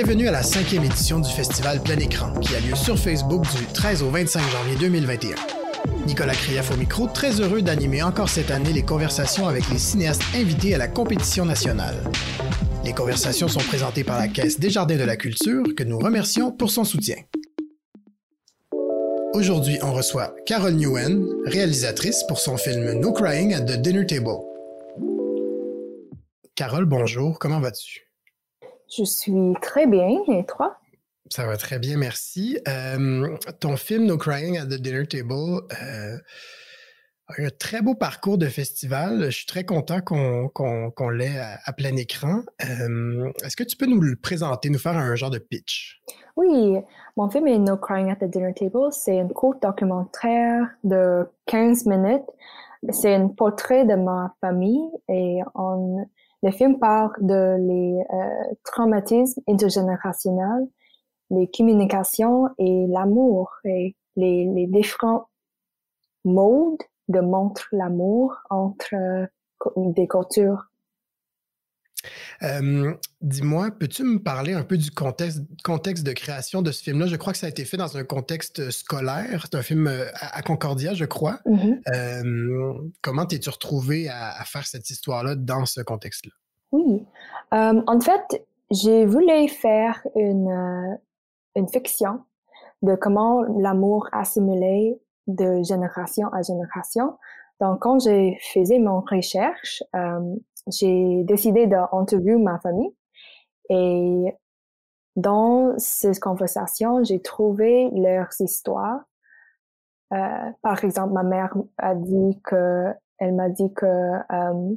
Bienvenue à la cinquième édition du festival Plein Écran, qui a lieu sur Facebook du 13 au 25 janvier 2021. Nicolas Krief au micro, très heureux d'animer encore cette année les conversations avec les cinéastes invités à la compétition nationale. Les conversations sont présentées par la Caisse des Jardins de la Culture, que nous remercions pour son soutien. Aujourd'hui, on reçoit Carole Newen, réalisatrice pour son film No Crying at the Dinner Table. Carole, bonjour, comment vas-tu? Je suis très bien. Et toi? Ça va très bien, merci. Euh, ton film No Crying at the Dinner Table euh, a eu un très beau parcours de festival. Je suis très content qu'on l'ait à, plein écran. Euh, est-ce que tu peux nous le présenter, nous faire un genre de pitch? Oui, mon film est No Crying at the Dinner Table. C'est un court documentaire de 15 minutes. C'est un portrait de ma famille et on le film parle de les euh, traumatismes intergénérationnels, les communications et l'amour et les, différents modes de montrer l'amour entre euh, des cultures Dis-moi, peux-tu me parler un peu du contexte, contexte de création de ce film-là? Je crois que ça a été fait dans un contexte scolaire. C'est un film à, Concordia, je crois. Mmh comment t'es-tu retrouvé à, faire cette histoire-là dans ce contexte-là? Oui. en fait, j'ai voulu faire une, une fiction de comment l'amour assimilé de génération à génération. Donc, quand j'ai fait mon recherche, j'ai décidé d'interviewer ma famille et dans ces conversations, j'ai trouvé leurs histoires. Euh, par exemple, ma mère a dit que, elle m'a dit que euh,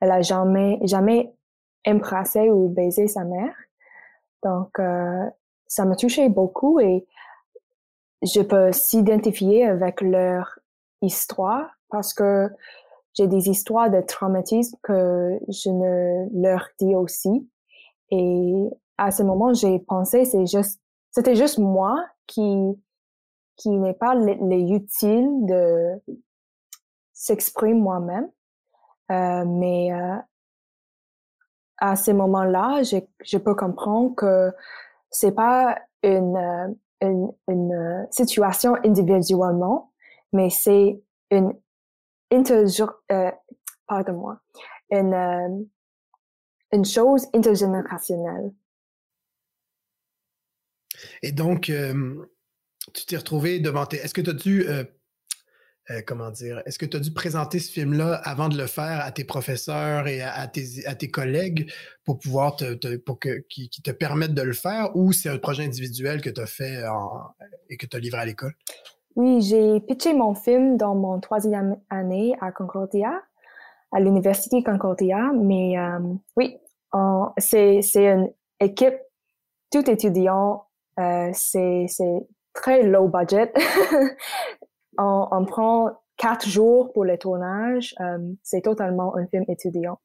elle a jamais, jamais embrassé ou baisé sa mère. Donc, euh, ça m'a touché beaucoup et je peux s'identifier avec leur histoire parce que j'ai des histoires de traumatisme que je ne leur dis aussi. Et à ce moment, j'ai pensé, c'est juste, c'était juste moi qui, qui n'est pas les, utile de s'exprimer moi-même. Euh, mais euh, à ce moment-là, je, je peux comprendre que c'est pas une, une, une situation individuellement, mais c'est une euh, pardon-moi, une, euh, une chose intergénérationnelle. Et donc, euh, tu t'es retrouvé devant tes. Est-ce que tu as dû. comment dire? Est-ce que tu as dû présenter ce film-là avant de le faire à tes professeurs et à, tes, à tes, collègues pour pouvoir te, pour que, qui, te permettent de le faire ou c'est un projet individuel que tu as fait et que tu as livré à l'école? Oui, j'ai pitché mon film dans mon troisième année à Concordia, à l'Université Concordia, mais euh, oui, c'est une équipe tout étudiant, euh, c'est très low budget. on, on, prend quatre jours pour le tournage, euh, c'est totalement un film étudiant.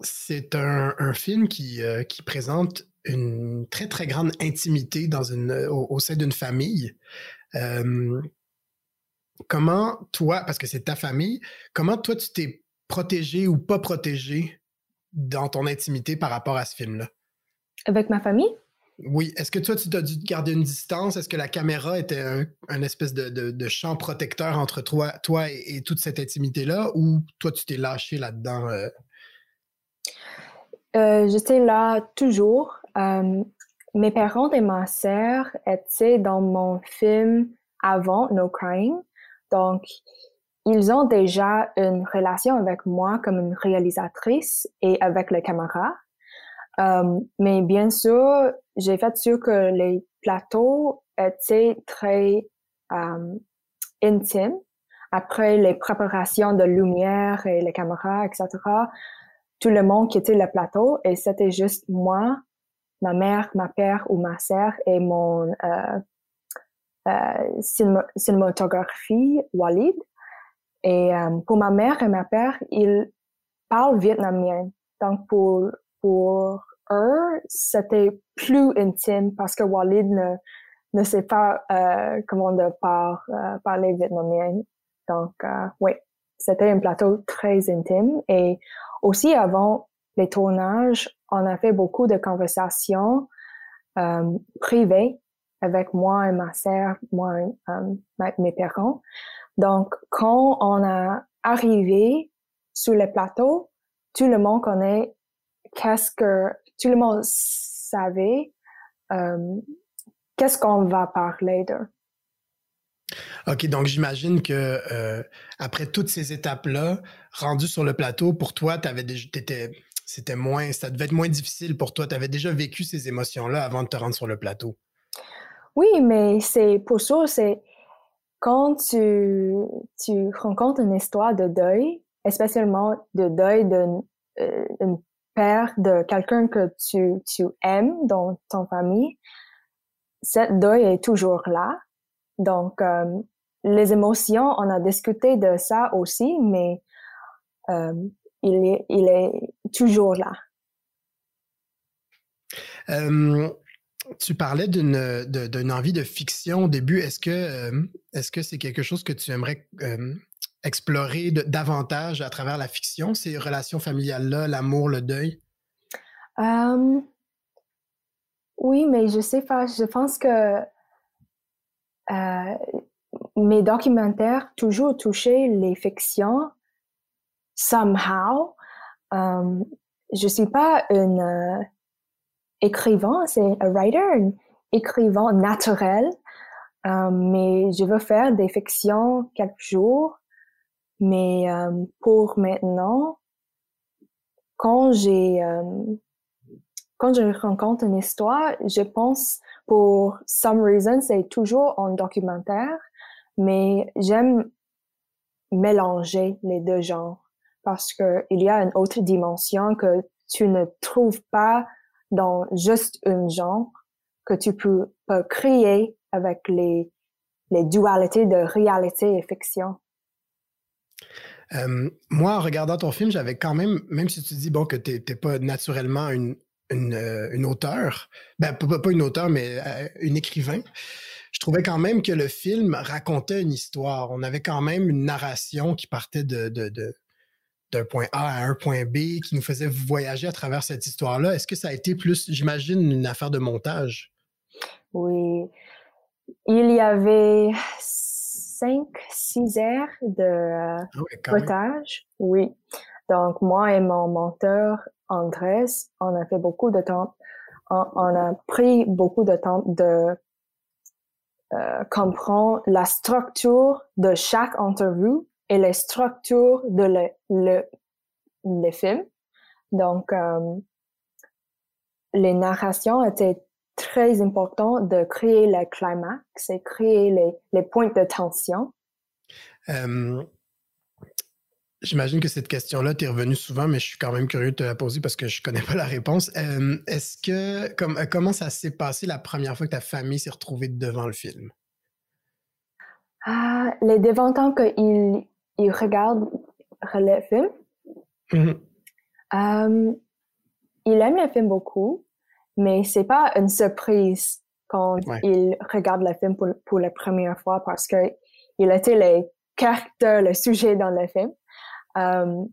c'est un, un, film qui, qui présente une très, très grande intimité dans une, au, sein d'une famille. comment toi, parce que c'est ta famille, comment toi tu t'es protégé ou pas protégé dans ton intimité par rapport à ce film-là? Avec ma famille? Oui. Est-ce que toi, tu t'as dû garder une distance? Est-ce que la caméra était un, espèce de, de, champ protecteur entre toi, toi et, toute cette intimité-là? Ou toi, tu t'es lâché là-dedans? Euh? Euh, j'étais là toujours. Euh, mes parents et ma sœur étaient dans mon film avant No Crying. Donc, ils ont déjà une relation avec moi comme une réalisatrice et avec la caméra. Euh, mais bien sûr, j'ai fait sûr que les plateaux étaient très euh, intimes. Après les préparations de lumière et les caméras, etc., tout le monde quittait le plateau et c'était juste moi ma mère, ma père ou ma sœur et mon euh, euh, cinématographie Walid. Et euh, pour ma mère et ma père, ils parlent vietnamien. Donc pour, pour eux, c'était plus intime parce que Walid ne, ne sait pas comment de par, parler vietnamien. Donc oui, c'était un plateau très intime. Et aussi avant les tournages, on a fait beaucoup de conversations euh, privées avec moi et ma sœur, moi et euh, mes parents. Donc, quand on a arrivé sur le plateau, tout le monde connaît qu'est-ce que tout le monde savait euh, qu'est-ce qu'on va parler de. OK, donc j'imagine que après toutes ces étapes-là, rendu sur le plateau, pour toi, avais c'était moins, ça devait être moins difficile pour toi. Tu avais déjà vécu ces émotions-là avant de te rendre sur le plateau? Oui, mais c'est pour ça, c'est quand tu, tu rencontres une histoire de deuil, spécialement de deuil d'une euh, père de quelqu'un que tu, tu aimes dans ton famille, cette deuil est toujours là. Donc, euh, les émotions, on a discuté de ça aussi, mais euh, il, est, il est toujours là. Euh, tu parlais d'une, d'une envie de fiction au début. Est-ce que, est-ce que c'est quelque chose que tu aimerais explorer davantage à travers la fiction, ces relations familiales-là, l'amour, le deuil? oui, mais je sais pas, je pense que euh, mes documentaires toujours touché les fictions somehow. Um, je suis pas une euh, écrivain, c'est un writer, un écrivain naturel, um, mais je veux faire des fictions quelques jours. Mais um, pour maintenant, quand j'ai quand je rencontre une histoire, je pense pour some reason, c'est toujours en documentaire, mais j'aime mélanger les deux genres parce que il y a une autre dimension que tu ne trouves pas dans juste un genre que tu peux, créer avec les, les dualités de réalité et fiction. Euh, moi, en regardant ton film, j'avais quand même, même si tu dis bon que tu n'es pas naturellement une, une, euh, une auteure, ben, pas, une auteure, mais euh, une écrivain, je trouvais quand même que le film racontait une histoire. On avait quand même une narration qui partait de, d'un point A à un point B, qui nous faisait voyager à travers cette histoire-là. Est-ce que ça a été plus, j'imagine, une affaire de montage? Oui. Il y avait cinq, six heures de ah montage. Oui. Donc, moi et mon menteur, Andrés, on a fait beaucoup de temps, on, a pris beaucoup de temps de euh, comprendre la structure de chaque interview et les structures de le, le, le film. Donc, euh, les narrations étaient très importantes de créer le climax et créer les, les points de tension. Euh, J'imagine que cette question-là t'est revenue souvent, mais je suis quand même curieux de te la poser parce que je connais pas la réponse. Est-ce que euh, comment ça s'est passé la première fois que ta famille s'est retrouvée devant le film? Ah, les devant qu'ils ils regardent le film, mmh ils aiment le film beaucoup, mais c'est pas une surprise quand ils regardent le film pour, pour la première fois parce que il était les caractères, le sujet dans le film. Euh,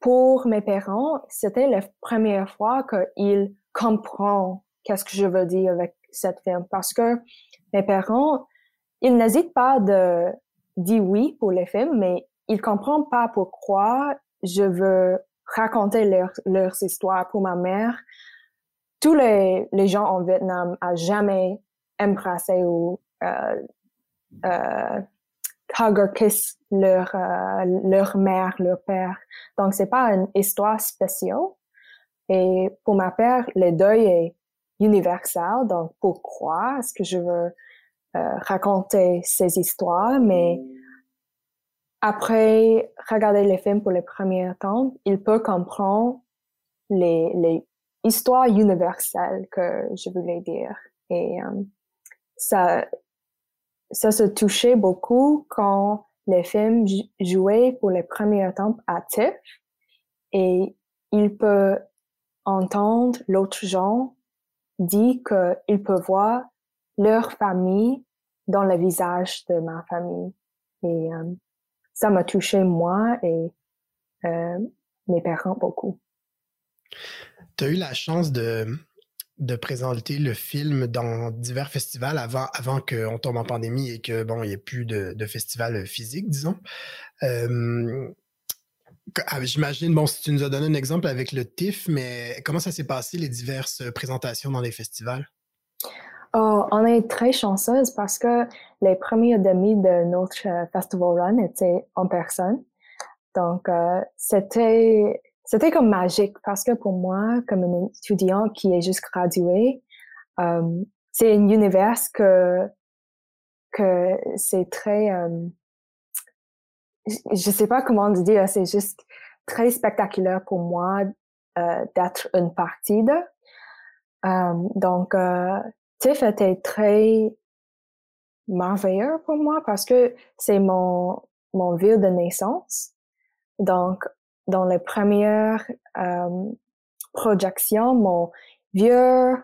pour mes parents, c'était la première fois qu'ils comprennent qu'est-ce que je veux dire avec cette film parce que mes parents, ils n'hésitent pas de dire oui pour le film, mais ils comprennent pas pourquoi je veux raconter leur, leurs histoires pour ma mère. Tous les, les gens en Vietnam a jamais embrassé ou euh, euh, hug or kiss leur, euh, leur mère, leur père. Donc, c'est pas une histoire spéciale. Et pour ma père, le deuil est universel. Donc, pourquoi est-ce que je veux euh, raconter ces histoires? Mais après regarder les films pour le premier temps, il peut comprendre les, les histoires universelles que je voulais dire. Et euh, ça, ça se touchait beaucoup quand les films jouaient pour les premiers temps à TIFF et il peut entendre l'autre gens dire qu'il peut voir leur famille dans le visage de ma famille. Et euh, ça m'a touché moi et euh, mes parents beaucoup. tu as eu la chance de, de présenter le film dans divers festivals avant, avant qu'on tombe en pandémie et que bon, il n'y ait plus de, de festivals physiques, disons. Ah, j'imagine, bon, si tu nous as donné un exemple avec le TIFF, mais comment ça s'est passé, les diverses présentations dans les festivals? Oh, on est très chanceuse parce que les premiers demi de notre euh, festival run étaient en personne. Donc, euh, c'était c'était comme magique parce que pour moi, comme un étudiant qui est juste gradué, euh, c'est un univers que que c'est très je sais pas comment dire, c'est juste très spectaculaire pour moi euh, d'être une partie de. Euh, donc, euh, TIFF était très merveilleux pour moi parce que c'est mon, mon ville de naissance. Donc, dans les premières euh, projections, mon vieux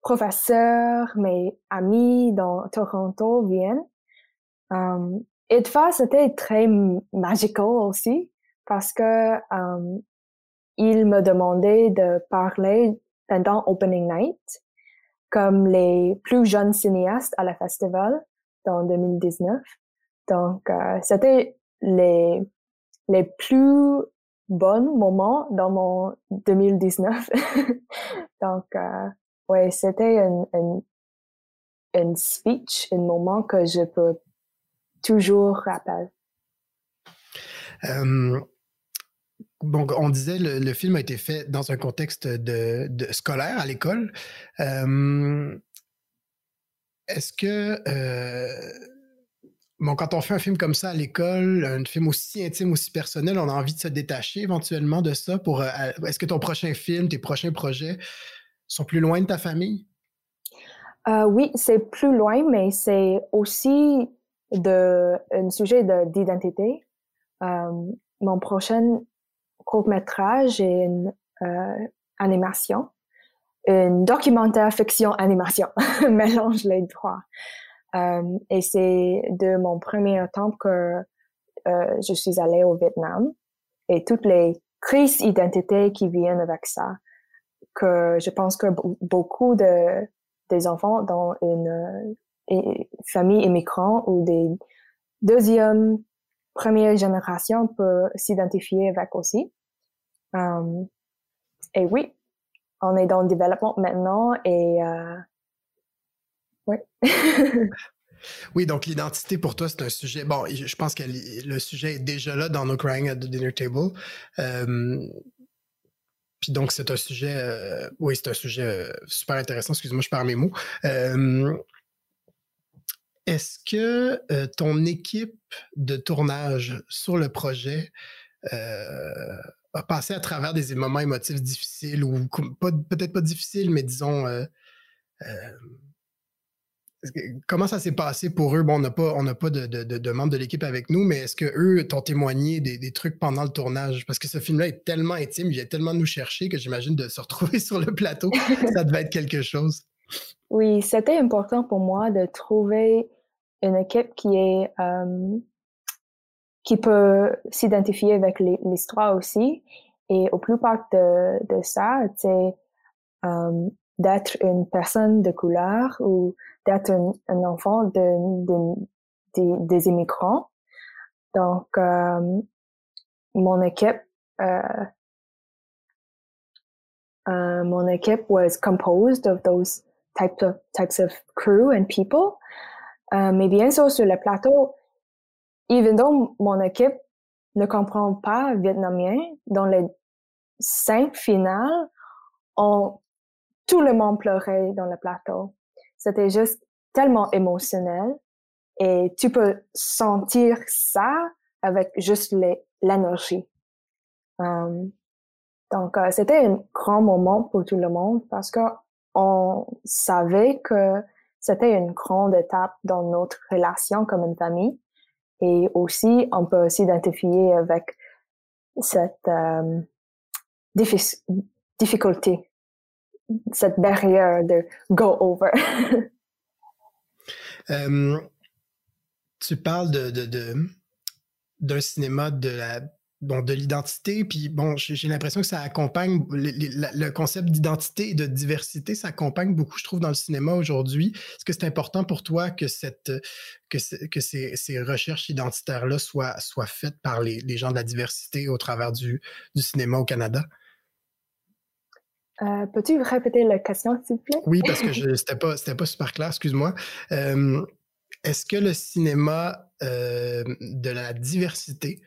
professeur, mes amis dans Toronto viennent. Euh, IDFA, c'était très magical aussi parce que um, il me demandait de parler pendant Opening Night comme les plus jeunes cinéastes à la festival dans 2019. Donc, euh, c'était les, les plus bons moments dans mon 2019. Donc, euh, ouais, c'était un, un, speech, un moment que je peux toujours rappel. On disait le, le film a été fait dans un contexte de, scolaire à l'école. Est-ce que euh, bon, quand on fait un film comme ça à l'école, un film aussi intime, aussi personnel, on a envie de se détacher éventuellement de ça pour. Euh, est-ce que ton prochain film, tes prochains projets sont plus loin de ta famille? Euh, oui, c'est plus loin, mais c'est aussi de un sujet d'identité. Euh, mon prochain court métrage est une euh, animation, une documentaire fiction animation, mélange les trois. Euh, et c'est de mon premier temps que euh, je suis allée au Vietnam. Et toutes les crises d'identité qui viennent avec ça, que je pense que beaucoup de des enfants dans une familles immigrants ou des deuxième, première génération peuvent s'identifier avec aussi. Um, et oui, on est dans le développement maintenant et euh, oui. oui, donc l'identité pour toi, c'est un sujet. Bon, je pense que le sujet est déjà là dans nos Crying at the Dinner Table. Um, puis donc, c'est un sujet, euh, oui, c'est un sujet euh, super intéressant. Excuse-moi, je perds mes mots. Est-ce que euh, ton équipe de tournage sur le projet euh, a passé à travers des moments émotifs difficiles ou peut-être pas difficiles, mais disons euh, comment ça s'est passé pour eux? Bon, on n'a pas, pas de, membres de l'équipe avec nous, mais est-ce qu'eux t'ont témoigné des, trucs pendant le tournage? Parce que ce film-là est tellement intime, il vient tellement nous chercher que j'imagine de se retrouver sur le plateau, ça devait être quelque chose. Oui, c'était important pour moi de trouver une équipe qui est euh, qui peut s'identifier avec l'histoire aussi. Et au plus part de, de ça, c'est euh, d'être une personne de couleur ou d'être un, enfant de, de, de, des immigrants. Donc, euh, mon équipe, euh, uh, mon équipe was composed of those types of types of crew and people. Uh, mais bien sûr, sur le plateau, even though mon équipe ne comprend pas vietnamien, dans les cinq finales, on, tout le monde pleurait dans le plateau. C'était juste tellement émotionnel et tu peux sentir ça avec juste l'énergie. Um, donc, euh, c'était un grand moment pour tout le monde parce que on savait que c'était une grande étape dans notre relation comme une famille. Et aussi, on peut s'identifier avec cette euh, difficulté, cette barrière de go over. tu parles de, d'un cinéma de la de l'identité, puis bon, j'ai l'impression que ça accompagne le, concept d'identité et de diversité, ça accompagne beaucoup, je trouve, dans le cinéma aujourd'hui. Est-ce que c'est important pour toi que, cette, que, que ces, ces recherches identitaires-là soient, soient faites par les, les, gens de la diversité au travers du, du cinéma au Canada? Euh, peux-tu répéter la question, s'il vous plaît? Oui, parce que c'était pas, pas super clair, excuse-moi. Euh, est-ce que le cinéma euh, de la diversité,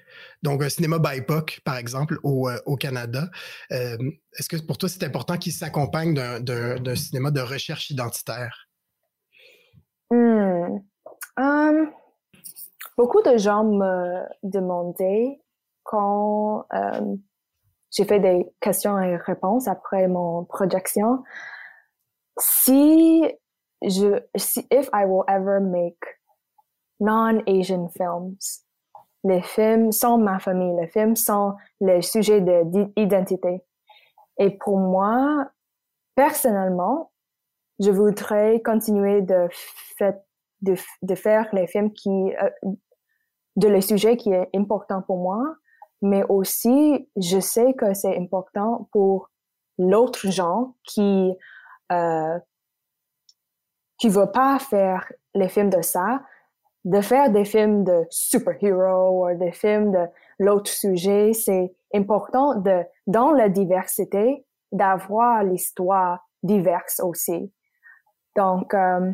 donc un cinéma BIPOC, par exemple, au, au Canada, est-ce que pour toi, c'est important qu'il s'accompagne d'un cinéma de recherche identitaire? Hmm. Um, beaucoup de gens me demandaient quand j'ai fait des questions et réponses après mon projection. Si je, si, if I will ever make non-Asian films, les films sont ma famille, les films sont les sujets d'identité. Et pour moi, personnellement, je voudrais continuer de, faire les films qui, euh, de les sujets qui est important pour moi, mais aussi je sais que c'est important pour l'autre gens qui euh, qui veut pas faire les films de ça, de faire des films de super-héros ou des films de l'autre sujet, c'est important de dans la diversité d'avoir l'histoire diverse aussi. Donc euh,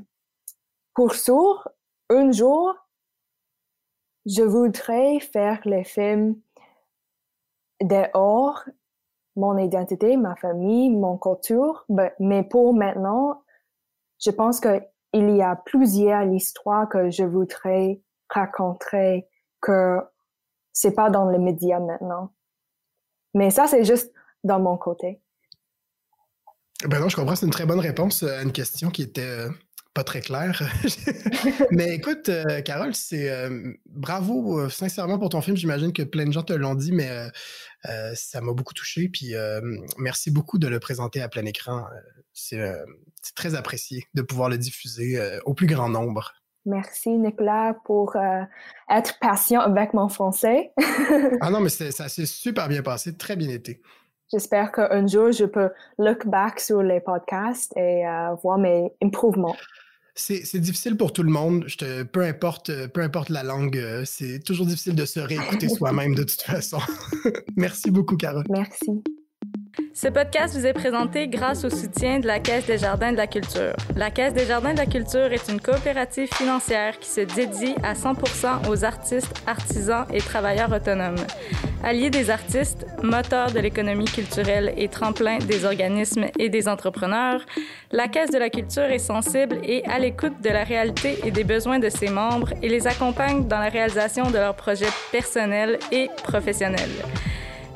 pour sûr, un jour, je voudrais faire les films dehors mon identité, ma famille, mon culture. Ben, mais pour maintenant, je pense qu'il y a plusieurs histoires que je voudrais raconter que c'est pas dans les médias maintenant. Mais ça, c'est juste dans mon côté. Ben non, je comprends. C'est une très bonne réponse à une question qui était euh, pas très clair. Mais écoute, euh, Carole, c'est euh, bravo euh, sincèrement pour ton film. J'imagine que plein de gens te l'ont dit, mais ça m'a beaucoup touché. Puis merci beaucoup de le présenter à plein écran. c'est très apprécié de pouvoir le diffuser au plus grand nombre. Merci, Nicolas, pour être patient avec mon français. ah non, mais ça s'est super bien passé, très bien été. J'espère qu'un jour, je peux look back sur les podcasts et voir mes improvements c'est difficile pour tout le monde. Je te, peu, importe, peu importe la langue, euh, c'est toujours difficile de se réécouter soi-même de toute façon. Merci beaucoup, Carole. Merci. Ce podcast vous est présenté grâce au soutien de la Caisse des Jardins de la Culture. La Caisse des Jardins de la Culture est une coopérative financière qui se dédie à 100% aux artistes, artisans et travailleurs autonomes. Alliés des artistes, moteur de l'économie culturelle et tremplin des organismes et des entrepreneurs, la Caisse de la Culture est sensible et à l'écoute de la réalité et des besoins de ses membres et les accompagne dans la réalisation de leurs projets personnels et professionnels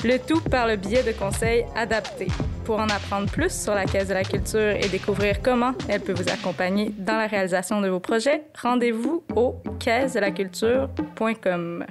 le tout par le biais de conseils adaptés. Pour en apprendre plus sur la Caisse de la culture et découvrir comment elle peut vous accompagner dans la réalisation de vos projets, rendez-vous au caisse de la culture.com.